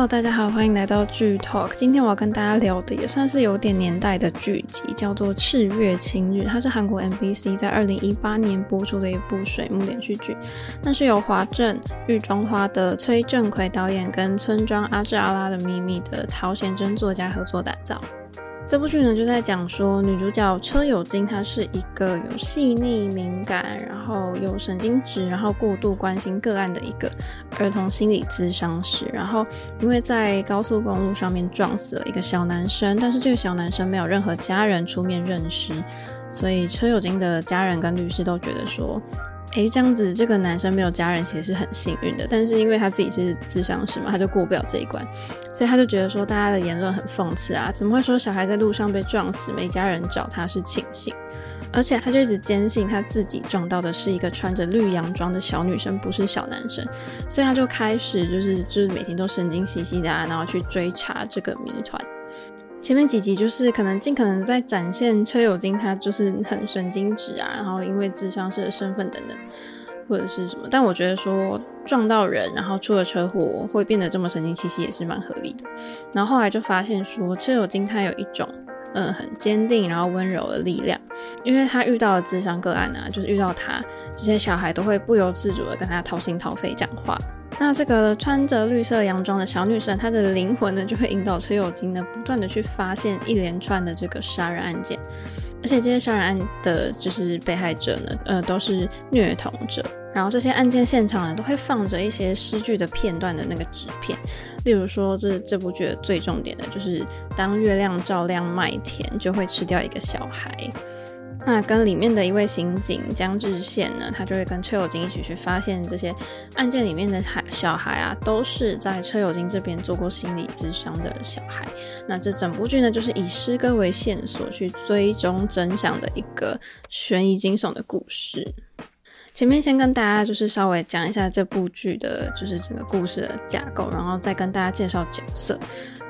Hello，大家好，欢迎来到剧 Talk。今天我要跟大家聊的也算是有点年代的剧集，叫做《赤月青日》，它是韩国 MBC 在二零一八年播出的一部水木连续剧。那是由华正、玉中花的崔振奎导演跟村庄阿志阿拉的秘密的陶贤真作家合作打造。这部剧呢，就在讲说女主角车有金，她是一个有细腻敏感，然后有神经质，然后过度关心个案的一个儿童心理咨商师。然后因为在高速公路上面撞死了一个小男生，但是这个小男生没有任何家人出面认尸，所以车有金的家人跟律师都觉得说。诶，这样子，这个男生没有家人其实是很幸运的，但是因为他自己是咨商师嘛，他就过不了这一关，所以他就觉得说大家的言论很讽刺啊，怎么会说小孩在路上被撞死没家人找他是庆幸？而且他就一直坚信他自己撞到的是一个穿着绿洋装的小女生，不是小男生，所以他就开始就是就是每天都神经兮兮的啊，然后去追查这个谜团。前面几集就是可能尽可能在展现车有金，他就是很神经质啊，然后因为智商师的身份等等，或者是什么。但我觉得说撞到人，然后出了车祸会变得这么神经兮兮也是蛮合理的。然后后来就发现说车有金他有一种嗯很坚定然后温柔的力量，因为他遇到了智商个案啊，就是遇到他这些小孩都会不由自主的跟他掏心掏肺讲话。那这个穿着绿色洋装的小女生，她的灵魂呢，就会引导车有金呢，不断的去发现一连串的这个杀人案件，而且这些杀人案的就是被害者呢，呃，都是虐童者。然后这些案件现场呢，都会放着一些诗句的片段的那个纸片，例如说这这部剧的最重点的就是当月亮照亮麦田，就会吃掉一个小孩。那跟里面的一位刑警江志宪呢，他就会跟车有金一起去发现这些案件里面的孩小孩啊，都是在车有金这边做过心理咨商的小孩。那这整部剧呢，就是以诗歌为线索去追踪真相的一个悬疑惊悚的故事。前面先跟大家就是稍微讲一下这部剧的，就是整个故事的架构，然后再跟大家介绍角色。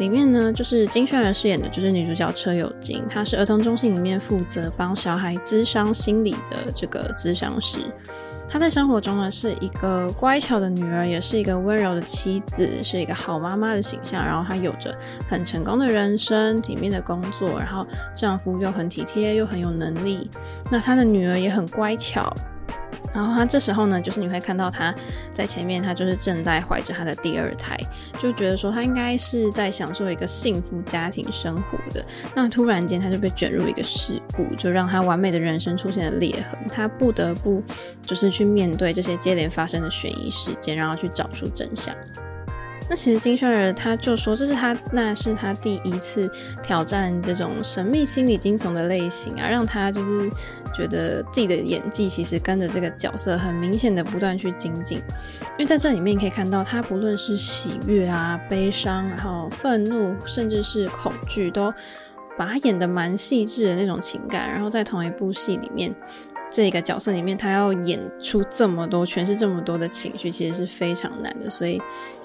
里面呢，就是金宣儿饰演的就是女主角车有金，她是儿童中心里面负责帮小孩咨商心理的这个咨商师。她在生活中呢，是一个乖巧的女儿，也是一个温柔的妻子，是一个好妈妈的形象。然后她有着很成功的人生，体面的工作，然后丈夫又很体贴又很有能力。那她的女儿也很乖巧。然后他这时候呢，就是你会看到他在前面，他就是正在怀着他的第二胎，就觉得说他应该是在享受一个幸福家庭生活的。那突然间他就被卷入一个事故，就让他完美的人生出现了裂痕，他不得不就是去面对这些接连发生的悬疑事件，然后去找出真相。那其实金宣儿他就说，这是他那是他第一次挑战这种神秘心理惊悚的类型啊，让他就是觉得自己的演技其实跟着这个角色很明显的不断去精进，因为在这里面可以看到他不论是喜悦啊、悲伤，然后愤怒，甚至是恐惧，都把他演得蛮细致的那种情感，然后在同一部戏里面。这个角色里面，他要演出这么多，诠释这么多的情绪，其实是非常难的。所以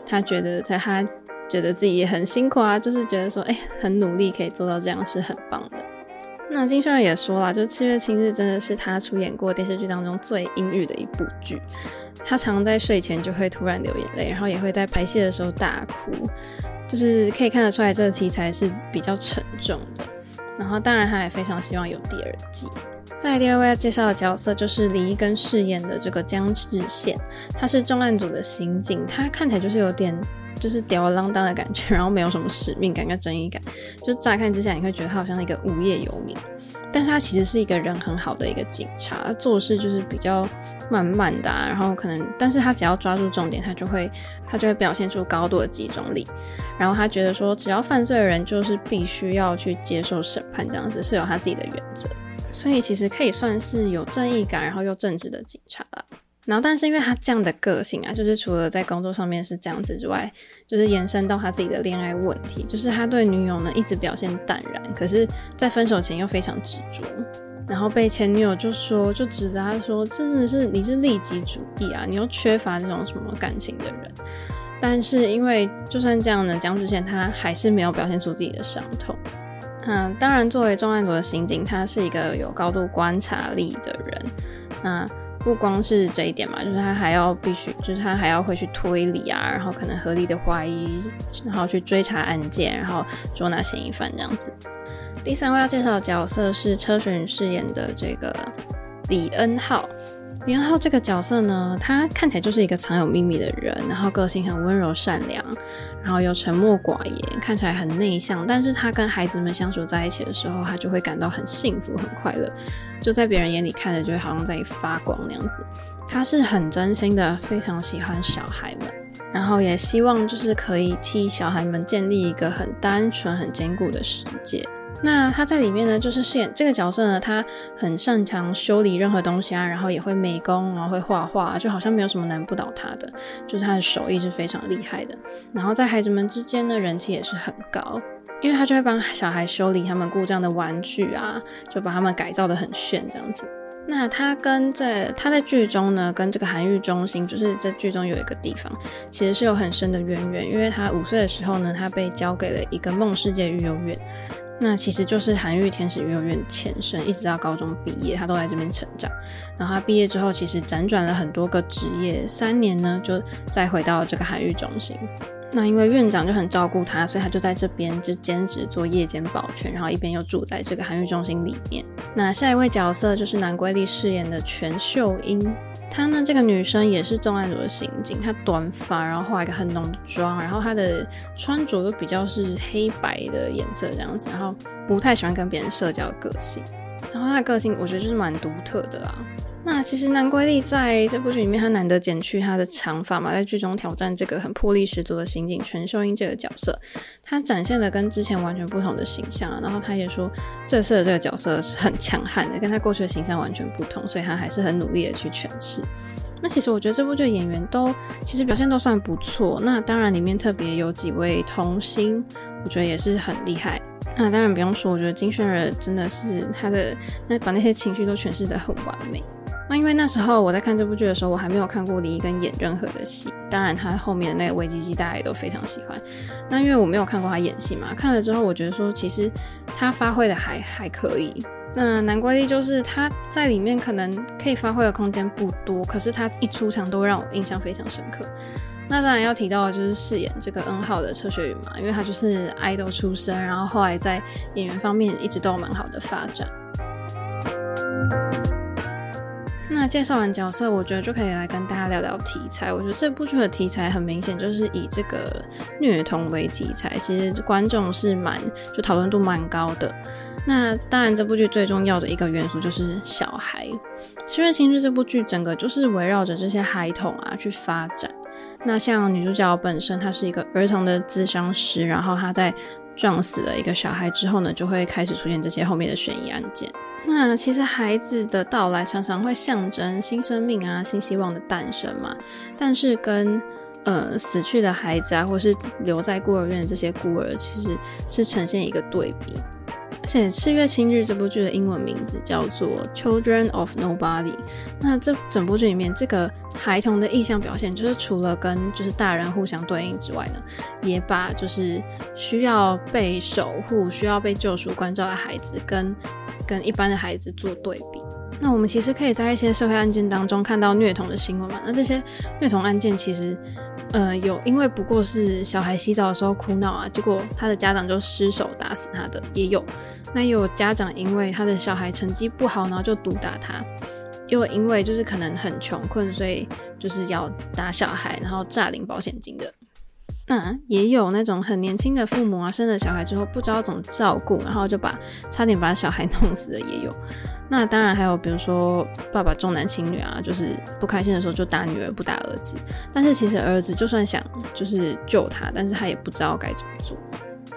他觉得，在他觉得自己也很辛苦啊，就是觉得说，哎，很努力可以做到这样，是很棒的。那金宣儿也说了，就《七月七日》真的是他出演过电视剧当中最阴郁的一部剧。他常在睡前就会突然流眼泪，然后也会在排戏的时候大哭，就是可以看得出来这个题材是比较沉重的。然后当然他也非常希望有第二季。在第二位要介绍的角色就是李一根饰演的这个江志宪，他是重案组的刑警，他看起来就是有点就是吊儿郎当的感觉，然后没有什么使命感跟正义感，就乍看之下你会觉得他好像一个无业游民，但是他其实是一个人很好的一个警察，做事就是比较慢慢的啊，然后可能，但是他只要抓住重点，他就会他就会表现出高度的集中力，然后他觉得说只要犯罪的人就是必须要去接受审判，这样子是有他自己的原则。所以其实可以算是有正义感，然后又正直的警察了。然后，但是因为他这样的个性啊，就是除了在工作上面是这样子之外，就是延伸到他自己的恋爱问题，就是他对女友呢一直表现淡然，可是，在分手前又非常执着。然后被前女友就说，就指责他说，真的是你是利己主义啊，你又缺乏这种什么感情的人。但是因为就算这样呢，江志贤他还是没有表现出自己的伤痛。嗯，当然，作为重案组的刑警，他是一个有高度观察力的人。那不光是这一点嘛，就是他还要必须，就是他还要会去推理啊，然后可能合理的怀疑，然后去追查案件，然后捉拿嫌疑犯这样子。第三位要介绍的角色是车水女饰演的这个李恩浩。李恩浩这个角色呢，他看起来就是一个藏有秘密的人，然后个性很温柔善良，然后又沉默寡言，看起来很内向。但是他跟孩子们相处在一起的时候，他就会感到很幸福、很快乐，就在别人眼里看着就会好像在发光那样子。他是很真心的，非常喜欢小孩们，然后也希望就是可以替小孩们建立一个很单纯、很坚固的世界。那他在里面呢，就是饰演这个角色呢，他很擅长修理任何东西啊，然后也会美工，然后会画画，就好像没有什么难不倒他的，就是他的手艺是非常厉害的。然后在孩子们之间呢，人气也是很高，因为他就会帮小孩修理他们故障的玩具啊，就把他们改造得很炫这样子。那他跟在他在剧中呢，跟这个韩愈中心，就是在剧中有一个地方，其实是有很深的渊源，因为他五岁的时候呢，他被交给了一个梦世界育幼院。那其实就是韩愈天使育幼院的前身，一直到高中毕业，他都在这边成长。然后他毕业之后，其实辗转了很多个职业，三年呢就再回到这个韩愈中心。那因为院长就很照顾他，所以他就在这边就兼职做夜间保全，然后一边又住在这个韩愈中心里面。那下一位角色就是南圭利饰演的全秀英。她呢，这个女生也是重案组的刑警，她短发，然后画一个很浓的妆，然后她的穿着都比较是黑白的颜色这样子，然后不太喜欢跟别人社交的个性，然后她的个性我觉得就是蛮独特的啦。那其实南圭丽在这部剧里面，她难得剪去她的长发嘛，在剧中挑战这个很魄力十足的刑警全秀英这个角色，她展现了跟之前完全不同的形象。然后她也说，这次的这个角色是很强悍的，跟她过去的形象完全不同，所以她还是很努力的去诠释。那其实我觉得这部剧演员都其实表现都算不错。那当然里面特别有几位童星，我觉得也是很厉害。那当然不用说，我觉得金宣儿真的是她的那把那些情绪都诠释的很完美。那因为那时候我在看这部剧的时候，我还没有看过李易根演任何的戏。当然，他后面的那个危机机大家也都非常喜欢。那因为我没有看过他演戏嘛，看了之后我觉得说，其实他发挥的还还可以。那南圭利就是他在里面可能可以发挥的空间不多，可是他一出场都让我印象非常深刻。那当然要提到的就是饰演这个恩浩的车水云嘛，因为他就是爱豆出身，然后后来在演员方面一直都有蛮好的发展。介绍完角色，我觉得就可以来跟大家聊聊题材。我觉得这部剧的题材很明显就是以这个虐童为题材，其实观众是蛮就讨论度蛮高的。那当然，这部剧最重要的一个元素就是小孩。《七月亲日》这部剧整个就是围绕着这些孩童啊去发展。那像女主角本身，她是一个儿童的咨商师，然后她在撞死了一个小孩之后呢，就会开始出现这些后面的悬疑案件。那其实孩子的到来常常会象征新生命啊、新希望的诞生嘛，但是跟呃死去的孩子啊，或是留在孤儿院的这些孤儿，其实是呈现一个对比。而且《赤月青日》这部剧的英文名字叫做《Children of Nobody》。那这整部剧里面，这个孩童的意象表现，就是除了跟就是大人互相对应之外呢，也把就是需要被守护、需要被救赎、关照的孩子跟跟一般的孩子做对比。那我们其实可以在一些社会案件当中看到虐童的新闻嘛。那这些虐童案件其实，呃，有因为不过是小孩洗澡的时候哭闹啊，结果他的家长就失手打死他的，也有。那也有家长因为他的小孩成绩不好，然后就毒打他。又因为就是可能很穷困，所以就是要打小孩，然后诈领保险金的。那也有那种很年轻的父母啊，生了小孩之后不知道怎么照顾，然后就把差点把小孩弄死的也有。那当然还有比如说爸爸重男轻女啊，就是不开心的时候就打女儿不打儿子。但是其实儿子就算想就是救他，但是他也不知道该怎么做。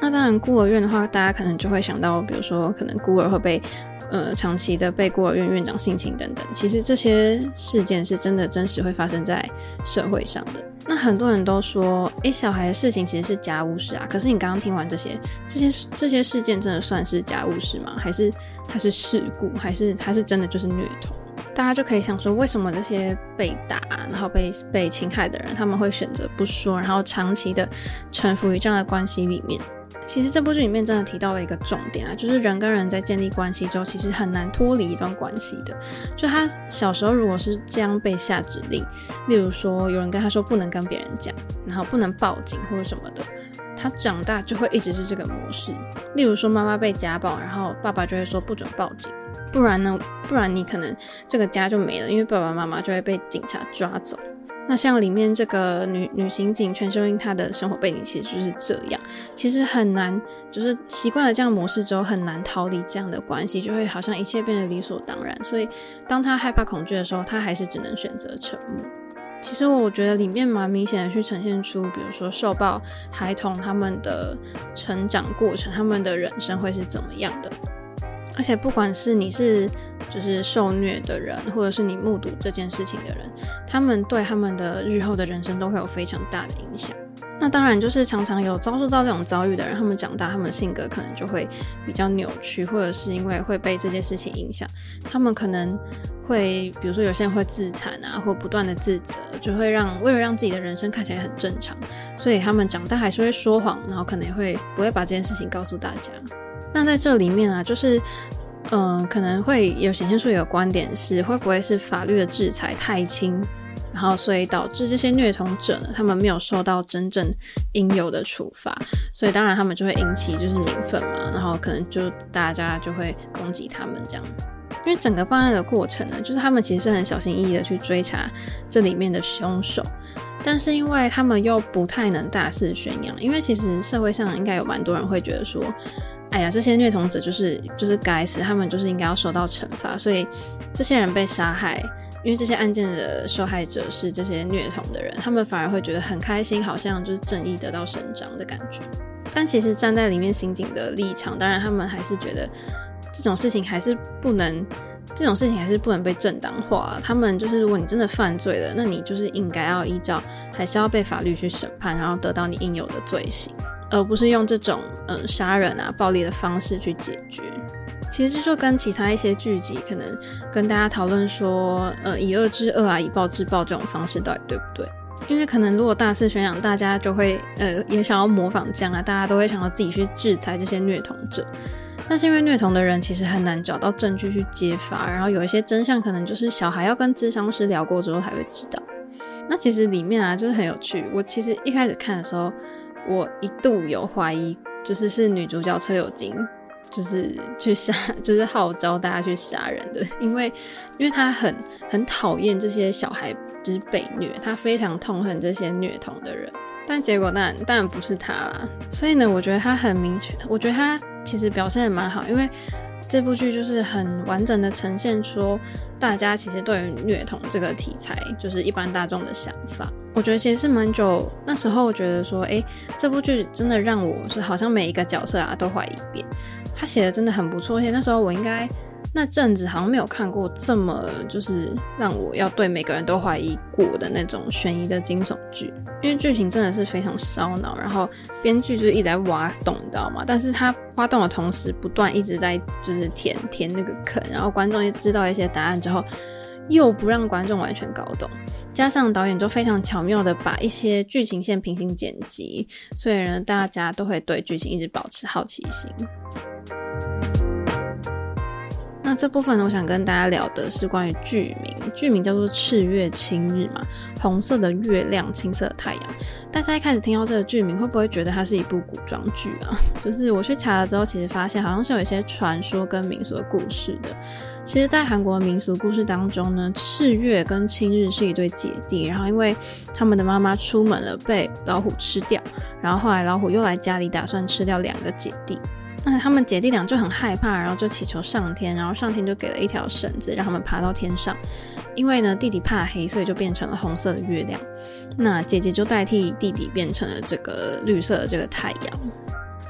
那当然孤儿院的话，大家可能就会想到，比如说可能孤儿会被。呃，长期的被孤儿院院长性侵等等，其实这些事件是真的真实会发生在社会上的。那很多人都说，诶，小孩的事情其实是家务事啊。可是你刚刚听完这些这些这些事件，真的算是家务事吗？还是它是事故？还是它是真的就是虐童？大家就可以想说，为什么这些被打然后被被侵害的人，他们会选择不说，然后长期的臣服于这样的关系里面？其实这部剧里面真的提到了一个重点啊，就是人跟人在建立关系之后，其实很难脱离一段关系的。就他小时候如果是这样被下指令，例如说有人跟他说不能跟别人讲，然后不能报警或者什么的，他长大就会一直是这个模式。例如说妈妈被家暴，然后爸爸就会说不准报警，不然呢，不然你可能这个家就没了，因为爸爸妈妈就会被警察抓走。那像里面这个女女刑警全秀英，她的生活背景其实就是这样，其实很难，就是习惯了这样模式之后，很难逃离这样的关系，就会好像一切变得理所当然。所以当她害怕恐惧的时候，她还是只能选择沉默。其实我觉得里面蛮明显的去呈现出，比如说受暴孩童他们的成长过程，他们的人生会是怎么样的。而且不管是你是就是受虐的人，或者是你目睹这件事情的人，他们对他们的日后的人生都会有非常大的影响。那当然就是常常有遭受到这种遭遇的人，他们长大，他们的性格可能就会比较扭曲，或者是因为会被这件事情影响，他们可能会，比如说有些人会自残啊，或不断的自责，就会让为了让自己的人生看起来很正常，所以他们长大还是会说谎，然后可能也会不会把这件事情告诉大家。那在这里面啊，就是，嗯、可能会有显现出一个观点是，会不会是法律的制裁太轻，然后所以导致这些虐童者呢，他们没有受到真正应有的处罚，所以当然他们就会引起就是民愤嘛，然后可能就大家就会攻击他们这样，因为整个办案的过程呢，就是他们其实是很小心翼翼的去追查这里面的凶手，但是因为他们又不太能大肆宣扬，因为其实社会上应该有蛮多人会觉得说。哎呀，这些虐童者就是就是该死，他们就是应该要受到惩罚。所以这些人被杀害，因为这些案件的受害者是这些虐童的人，他们反而会觉得很开心，好像就是正义得到伸张的感觉。但其实站在里面刑警的立场，当然他们还是觉得这种事情还是不能，这种事情还是不能被正当化。他们就是，如果你真的犯罪了，那你就是应该要依照，还是要被法律去审判，然后得到你应有的罪行。而不是用这种嗯杀人啊、暴力的方式去解决。其实就说跟其他一些剧集可能跟大家讨论说，呃，以恶制恶啊，以暴制暴这种方式到底对不对？因为可能如果大肆宣扬，大家就会呃也想要模仿这样啊，大家都会想要自己去制裁这些虐童者。但是因为虐童的人其实很难找到证据去揭发，然后有一些真相可能就是小孩要跟咨商师聊过之后才会知道。那其实里面啊就是很有趣。我其实一开始看的时候。我一度有怀疑，就是是女主角车友金，就是去杀，就是号召大家去杀人的，因为，因为她很很讨厌这些小孩就是被虐，她非常痛恨这些虐童的人，但结果当然当然不是她啦，所以呢，我觉得她很明确，我觉得她其实表现的蛮好，因为。这部剧就是很完整的呈现出大家其实对于虐童这个题材，就是一般大众的想法。我觉得其实是蛮久，那时候我觉得说，哎，这部剧真的让我是好像每一个角色啊都怀疑一遍。他写的真的很不错，而且那时候我应该。那阵子好像没有看过这么就是让我要对每个人都怀疑过的那种悬疑的惊悚剧，因为剧情真的是非常烧脑，然后编剧就是一直在挖洞，你知道吗？但是他挖洞的同时，不断一直在就是填填那个坑，然后观众也知道一些答案之后，又不让观众完全搞懂，加上导演就非常巧妙的把一些剧情线平行剪辑，所以呢，大家都会对剧情一直保持好奇心。那这部分呢，我想跟大家聊的是关于剧名，剧名叫做《赤月青日》嘛，红色的月亮，青色的太阳。大家一开始听到这个剧名，会不会觉得它是一部古装剧啊？就是我去查了之后，其实发现好像是有一些传说跟民俗的故事的。其实，在韩国民俗故事当中呢，赤月跟青日是一对姐弟，然后因为他们的妈妈出门了，被老虎吃掉，然后后来老虎又来家里，打算吃掉两个姐弟。那他们姐弟俩就很害怕，然后就祈求上天，然后上天就给了一条绳子，让他们爬到天上。因为呢，弟弟怕黑，所以就变成了红色的月亮。那姐姐就代替弟弟变成了这个绿色的这个太阳。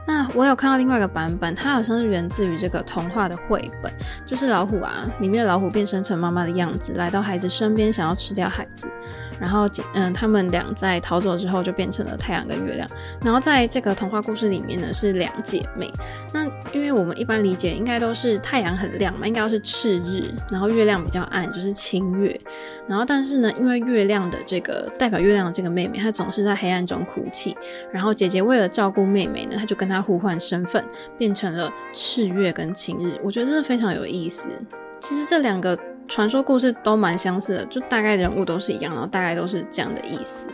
那我有看到另外一个版本，它好像是源自于这个童话的绘本，就是老虎啊，里面的老虎变身成妈妈的样子，来到孩子身边，想要吃掉孩子。然后，嗯，他们俩在逃走之后就变成了太阳跟月亮。然后在这个童话故事里面呢，是两姐妹。那因为我们一般理解应该都是太阳很亮嘛，应该要是赤日，然后月亮比较暗，就是清月。然后但是呢，因为月亮的这个代表月亮的这个妹妹，她总是在黑暗中哭泣。然后姐姐为了照顾妹妹呢，她就跟她。互换身份，变成了赤月跟晴日。我觉得这是非常有意思。其实这两个传说故事都蛮相似的，就大概人物都是一样，然后大概都是这样的意思。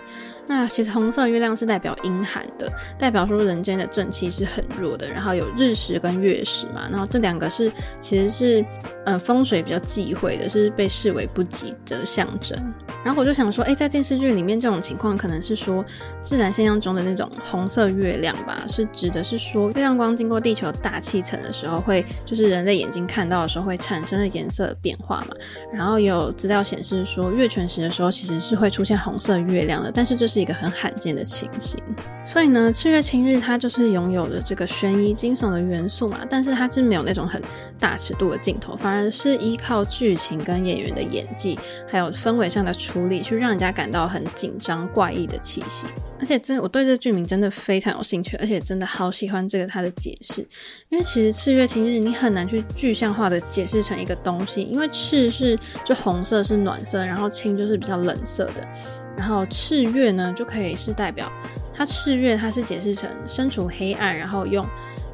那其实红色月亮是代表阴寒的，代表说人间的正气是很弱的。然后有日食跟月食嘛，然后这两个是其实是呃风水比较忌讳的，是被视为不吉的象征。然后我就想说，哎，在电视剧里面这种情况可能是说自然现象中的那种红色月亮吧，是指的是说月亮光经过地球大气层的时候会，就是人类眼睛看到的时候会产生的颜色变化嘛。然后有资料显示说月全食的时候其实是会出现红色月亮的，但是这是。是一个很罕见的情形，所以呢，赤月青日它就是拥有的这个悬疑惊悚的元素嘛，但是它是没有那种很大尺度的镜头，反而是依靠剧情跟演员的演技，还有氛围上的处理，去让人家感到很紧张怪异的气息。而且真，我对这剧名真的非常有兴趣，而且真的好喜欢这个它的解释，因为其实赤月青日你很难去具象化的解释成一个东西，因为赤是就红色是暖色，然后青就是比较冷色的。然后赤月呢，就可以是代表它赤月，它是解释成身处黑暗，然后用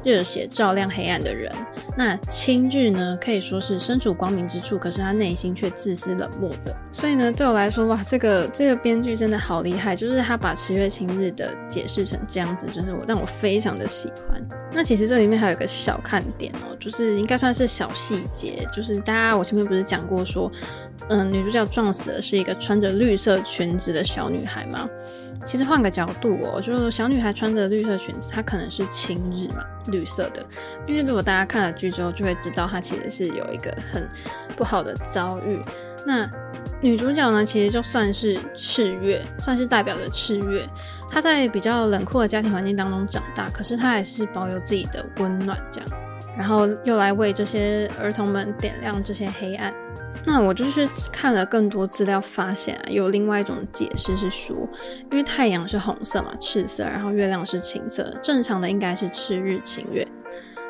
热血照亮黑暗的人。那青日呢，可以说是身处光明之处，可是他内心却自私冷漠的。所以呢，对我来说，哇，这个 这个编剧真的好厉害，就是他把赤月青日的解释成这样子，就是我让我非常的喜欢。那其实这里面还有一个小看点哦，就是应该算是小细节，就是大家我前面不是讲过说。嗯，女主角撞死的是一个穿着绿色裙子的小女孩吗？其实换个角度哦，就是小女孩穿着绿色裙子，她可能是晴日嘛，绿色的。因为如果大家看了剧之后，就会知道她其实是有一个很不好的遭遇。那女主角呢，其实就算是赤月，算是代表着赤月。她在比较冷酷的家庭环境当中长大，可是她还是保有自己的温暖，这样，然后又来为这些儿童们点亮这些黑暗。那我就是看了更多资料，发现啊，有另外一种解释是说，因为太阳是红色嘛，赤色，然后月亮是青色，正常的应该是赤日晴月，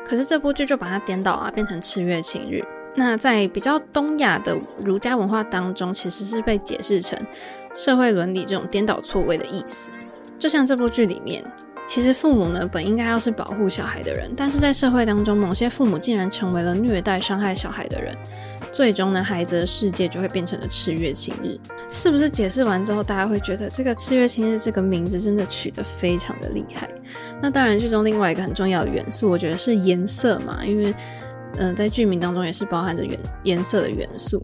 可是这部剧就把它颠倒啊，变成赤月晴日。那在比较东亚的儒家文化当中，其实是被解释成社会伦理这种颠倒错位的意思，就像这部剧里面。其实父母呢，本应该要是保护小孩的人，但是在社会当中，某些父母竟然成为了虐待、伤害小孩的人，最终呢，孩子的世界就会变成了赤月晴日。是不是解释完之后，大家会觉得这个赤月晴日这个名字真的取得非常的厉害？那当然，剧中另外一个很重要的元素，我觉得是颜色嘛，因为嗯、在剧名当中也是包含着颜颜色的元素。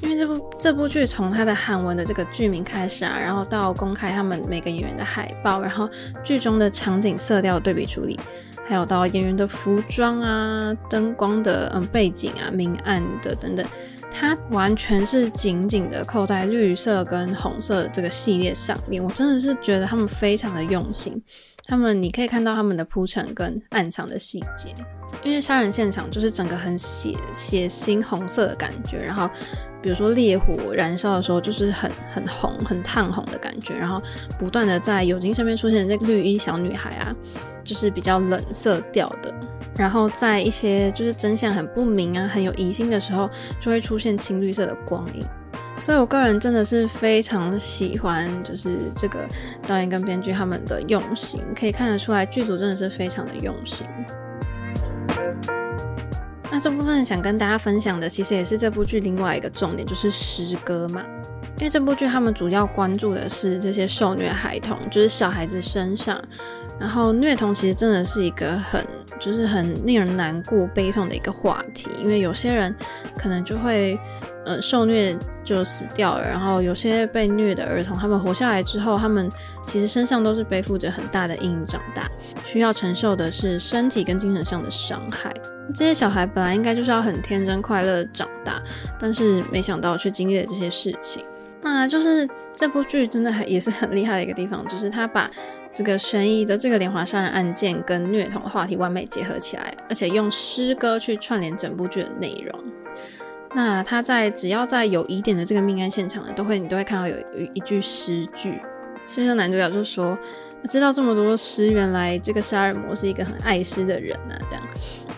因为这部这部剧从它的韩文的这个剧名开始啊，然后到公开他们每个演员的海报，然后剧中的场景色调对比处理，还有到演员的服装啊、灯光的嗯背景啊、明暗的等等，它完全是紧紧的扣在绿色跟红色的这个系列上面。我真的是觉得他们非常的用心，他们你可以看到他们的铺陈跟暗藏的细节，因为杀人现场就是整个很血血腥红色的感觉，然后。比如说烈火燃烧的时候，就是很很红、很烫红的感觉，然后不断的在友金身边出现这个绿衣小女孩啊，就是比较冷色调的。然后在一些就是真相很不明啊、很有疑心的时候，就会出现青绿色的光影。所以我个人真的是非常喜欢，就是这个导演跟编剧他们的用心，可以看得出来剧组真的是非常的用心。那这部分想跟大家分享的，其实也是这部剧另外一个重点，就是诗歌嘛。因为这部剧他们主要关注的是这些受虐孩童，就是小孩子身上。然后虐童其实真的是一个很，就是很令人难过、悲痛的一个话题。因为有些人可能就会，呃，受虐就死掉了。然后有些被虐的儿童，他们活下来之后，他们其实身上都是背负着很大的阴影长大，需要承受的是身体跟精神上的伤害。这些小孩本来应该就是要很天真快乐长大，但是没想到却经历了这些事情。那就是这部剧真的还也是很厉害的一个地方，就是他把这个悬疑的这个连环杀人案件跟虐童的话题完美结合起来，而且用诗歌去串联整部剧的内容。那他在只要在有疑点的这个命案现场呢，都会你都会看到有有一句诗句，其实男主角就说。知道这么多诗，原来这个杀人魔是一个很爱诗的人啊，这样。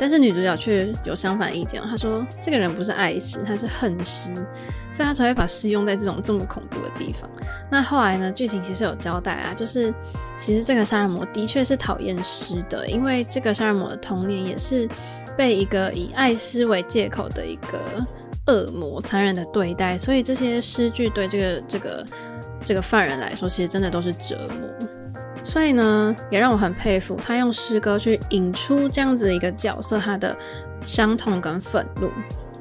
但是女主角却有相反意见，她说这个人不是爱诗，他是恨诗，所以她才会把诗用在这种这么恐怖的地方。那后来呢，剧情其实有交代啊，就是其实这个杀人魔的确是讨厌诗的，因为这个杀人魔的童年也是被一个以爱诗为借口的一个恶魔残忍的对待，所以这些诗句对这个这个这个犯人来说，其实真的都是折磨。所以呢，也让我很佩服他用诗歌去引出这样子一个角色，他的伤痛跟愤怒。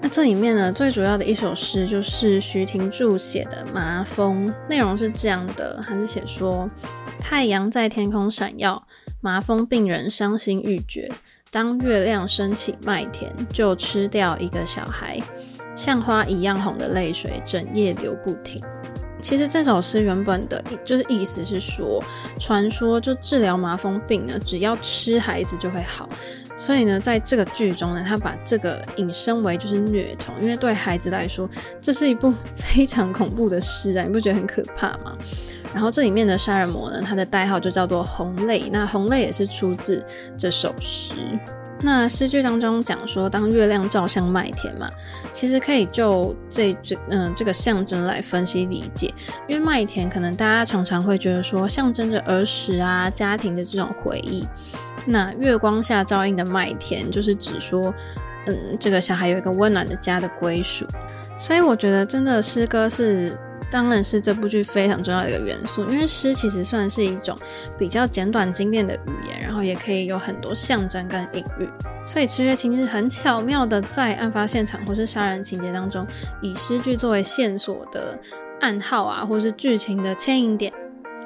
那这里面呢，最主要的一首诗就是徐廷柱写的《麻风》，内容是这样的，他是写说：太阳在天空闪耀，麻风病人伤心欲绝。当月亮升起麦田，就吃掉一个小孩，像花一样红的泪水，整夜流不停。其实这首诗原本的就是意思是说，传说就治疗麻风病呢，只要吃孩子就会好。所以呢，在这个剧中呢，他把这个引申为就是虐童，因为对孩子来说，这是一部非常恐怖的诗啊，你不觉得很可怕吗？然后这里面的杀人魔呢，他的代号就叫做红泪，那红泪也是出自这首诗。那诗句当中讲说，当月亮照向麦田嘛，其实可以就这这嗯、这个象征来分析理解，因为麦田可能大家常常会觉得说象征着儿时啊家庭的这种回忆，那月光下照映的麦田就是指说，嗯这个小孩有一个温暖的家的归属，所以我觉得真的诗歌是。当然是这部剧非常重要的一个元素，因为诗其实算是一种比较简短精炼的语言，然后也可以有很多象征跟隐喻，所以赤月清日很巧妙的在案发现场或是杀人情节当中，以诗句作为线索的暗号啊，或是剧情的牵引点，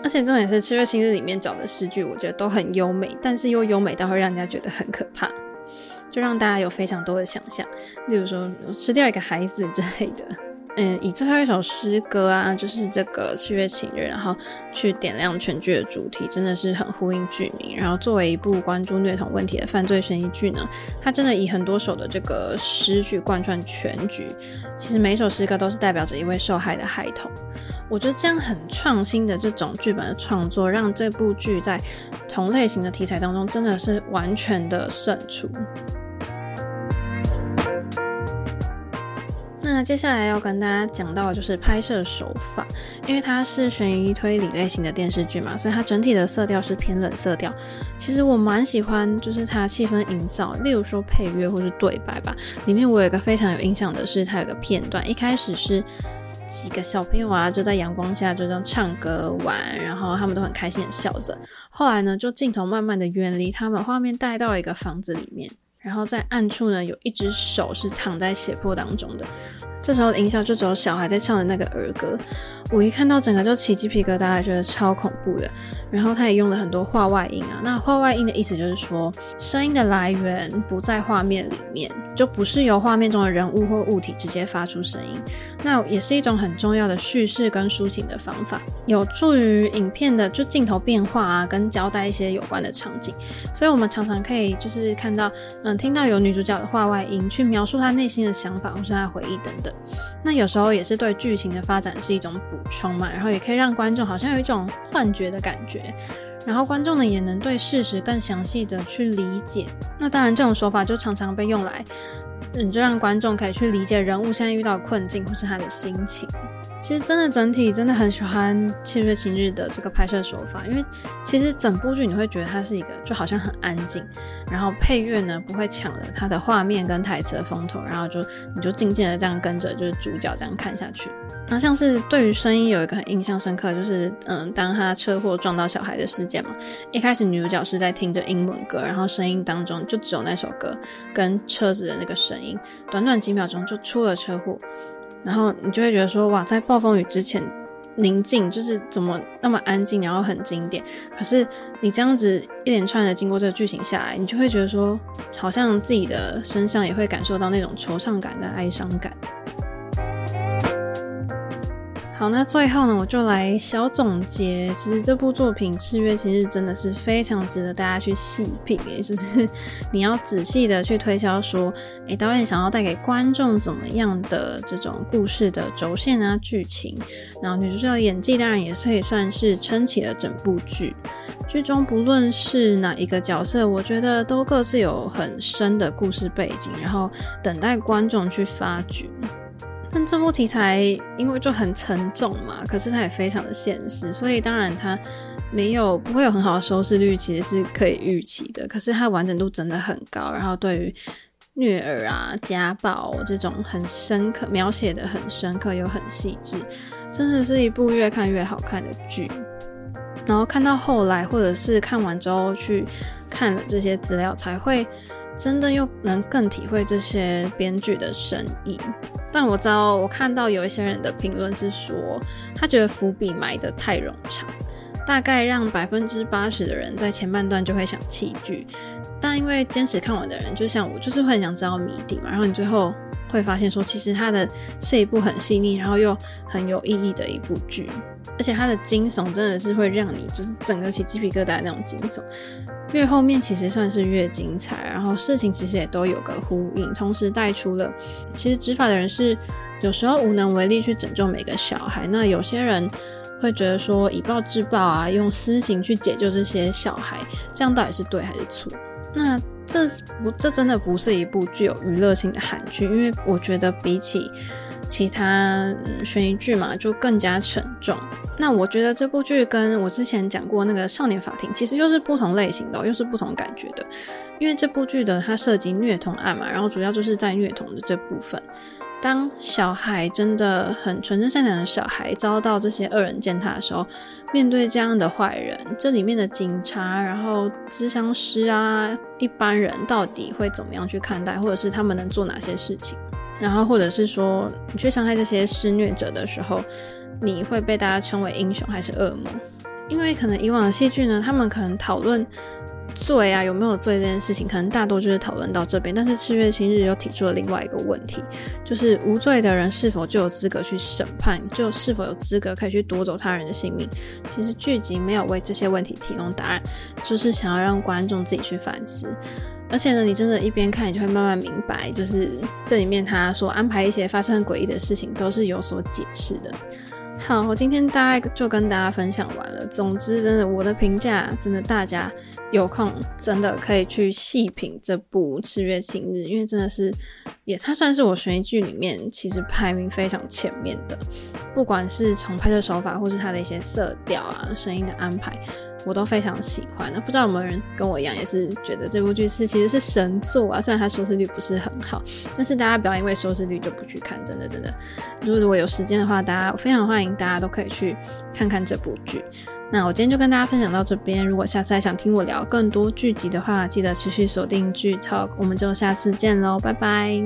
而且重点是赤月晴日里面找的诗句，我觉得都很优美，但是又优美到会让人家觉得很可怕，就让大家有非常多的想象，例如说吃掉一个孩子之类的。嗯，以最后一首诗歌啊，就是这个七月情人，然后去点亮全剧的主题，真的是很呼应剧名。然后作为一部关注虐童问题的犯罪悬疑剧呢，它真的以很多首的这个诗去贯穿全剧。其实每一首诗歌都是代表着一位受害的孩童。我觉得这样很创新的这种剧本的创作，让这部剧在同类型的题材当中真的是完全的胜出。那接下来要跟大家讲到的就是拍摄手法，因为它是悬疑推理类型的电视剧嘛，所以它整体的色调是偏冷色调。其实我蛮喜欢，就是它气氛营造，例如说配乐或是对白吧。里面我有一个非常有印象的是，它有个片段，一开始是几个小朋友啊，就在阳光下就这样唱歌玩，然后他们都很开心的笑着。后来呢，就镜头慢慢的远离他们，画面带到一个房子里面。然后在暗处呢，有一只手是躺在血泊当中的。这时候的音效就只有小孩在唱的那个儿歌。我一看到整个就起鸡皮疙瘩，还觉得超恐怖的。然后他也用了很多画外音啊，那画外音的意思就是说，声音的来源不在画面里面，就不是由画面中的人物或物体直接发出声音。那也是一种很重要的叙事跟抒情的方法，有助于影片的就镜头变化啊，跟交代一些有关的场景。所以我们常常可以就是看到，嗯，听到有女主角的画外音去描述她内心的想法或是她的回忆等等。那有时候也是对剧情的发展是一种补充嘛，然后也可以让观众好像有一种幻觉的感觉，然后观众呢也能对事实更详细的去理解。那当然这种手法就常常被用来，嗯，就让观众可以去理解人物现在遇到困境或是他的心情。其实真的整体真的很喜欢《七月晴日》的这个拍摄手法，因为其实整部剧你会觉得它是一个就好像很安静，然后配乐呢不会抢了它的画面跟台词的风头，然后就你就静静的这样跟着就是主角这样看下去。那像是对于声音有一个很印象深刻，就是嗯，当他车祸撞到小孩的事件嘛，一开始女主角是在听着英文歌，然后声音当中就只有那首歌跟车子的那个声音，短短几秒钟就出了车祸。然后你就会觉得说，哇，在暴风雨之前宁静，就是怎么那么安静，然后很经典。可是你这样子一连串的经过这个剧情下来，你就会觉得说，好像自己的身上也会感受到那种惆怅感跟哀伤感。好，那最后呢，我就来小总结。其实这部作品《赤月青日》真的是非常值得大家去细品，也就是 你要仔细的去推敲，说，诶，导演想要带给观众怎么样的这种故事的轴线啊、剧情。然后女主角的演技当然也可以算是撑起了整部剧。剧中不论是哪一个角色，我觉得都各自有很深的故事背景，然后等待观众去发掘。但这部题材因为就很沉重嘛，可是它也非常的现实，所以当然它没有不会有很好的收视率，其实是可以预期的。可是它完整度真的很高，然后对于虐儿啊、家暴这种很深刻描写的很深刻又很细致，真的是一部越看越好看的剧。然后看到后来，或者是看完之后去看了这些资料，才会。真的又能更体会这些编剧的深意，但我知道我看到有一些人的评论是说，他觉得伏笔埋得太冗长，大概让百分之八十的人在前半段就会想弃剧，但因为坚持看完的人，就像我，就是会很想知道谜底嘛，然后你最后会发现说，其实它的是一部很细腻，然后又很有意义的一部剧，而且它的惊悚真的是会让你就是整个起鸡皮疙瘩那种惊悚。越后面其实算是越精彩，然后事情其实也都有个呼应，同时带出了其实执法的人是有时候无能为力去拯救每个小孩。那有些人会觉得说以暴制暴啊，用私刑去解救这些小孩，这样到底是对还是错？那这不这真的不是一部具有娱乐性的韩剧，因为我觉得比起。其他悬疑剧嘛，就更加沉重。那我觉得这部剧跟我之前讲过那个《少年法庭》，其实又是不同类型的，又是不同感觉的。因为这部剧的它涉及虐童案嘛，然后主要就是在虐童的这部分。当小孩真的很纯真善良的小孩遭到这些恶人践踏的时候，面对这样的坏人，这里面的警察、然后咨商师啊，一般人到底会怎么样去看待，或者是他们能做哪些事情？然后，或者是说，你去伤害这些施虐者的时候，你会被大家称为英雄还是恶魔？因为可能以往的戏剧呢，他们可能讨论罪啊有没有罪这件事情，可能大多就是讨论到这边。但是《赤月青日》又提出了另外一个问题，就是无罪的人是否就有资格去审判，就是否有资格可以去夺走他人的性命？其实剧集没有为这些问题提供答案，就是想要让观众自己去反思。而且呢，你真的，一边看，你就会慢慢明白，就是这里面他所安排一些发生诡异的事情，都是有所解释的。好，我今天大概就跟大家分享完了。总之，真的，我的评价，真的，大家有空真的可以去细品这部《赤月青日》，因为真的是，也它算是我悬疑剧里面其实排名非常前面的，不管是从拍摄手法，或是它的一些色调啊、声音的安排。我都非常喜欢。那不知道有没有人跟我一样，也是觉得这部剧是其实是神作啊？虽然它收视率不是很好，但是大家不要因为收视率就不去看，真的真的。如果如果有时间的话，大家非常欢迎大家都可以去看看这部剧。那我今天就跟大家分享到这边。如果下次还想听我聊更多剧集的话，记得持续锁定剧 Talk。我们就下次见喽，拜拜。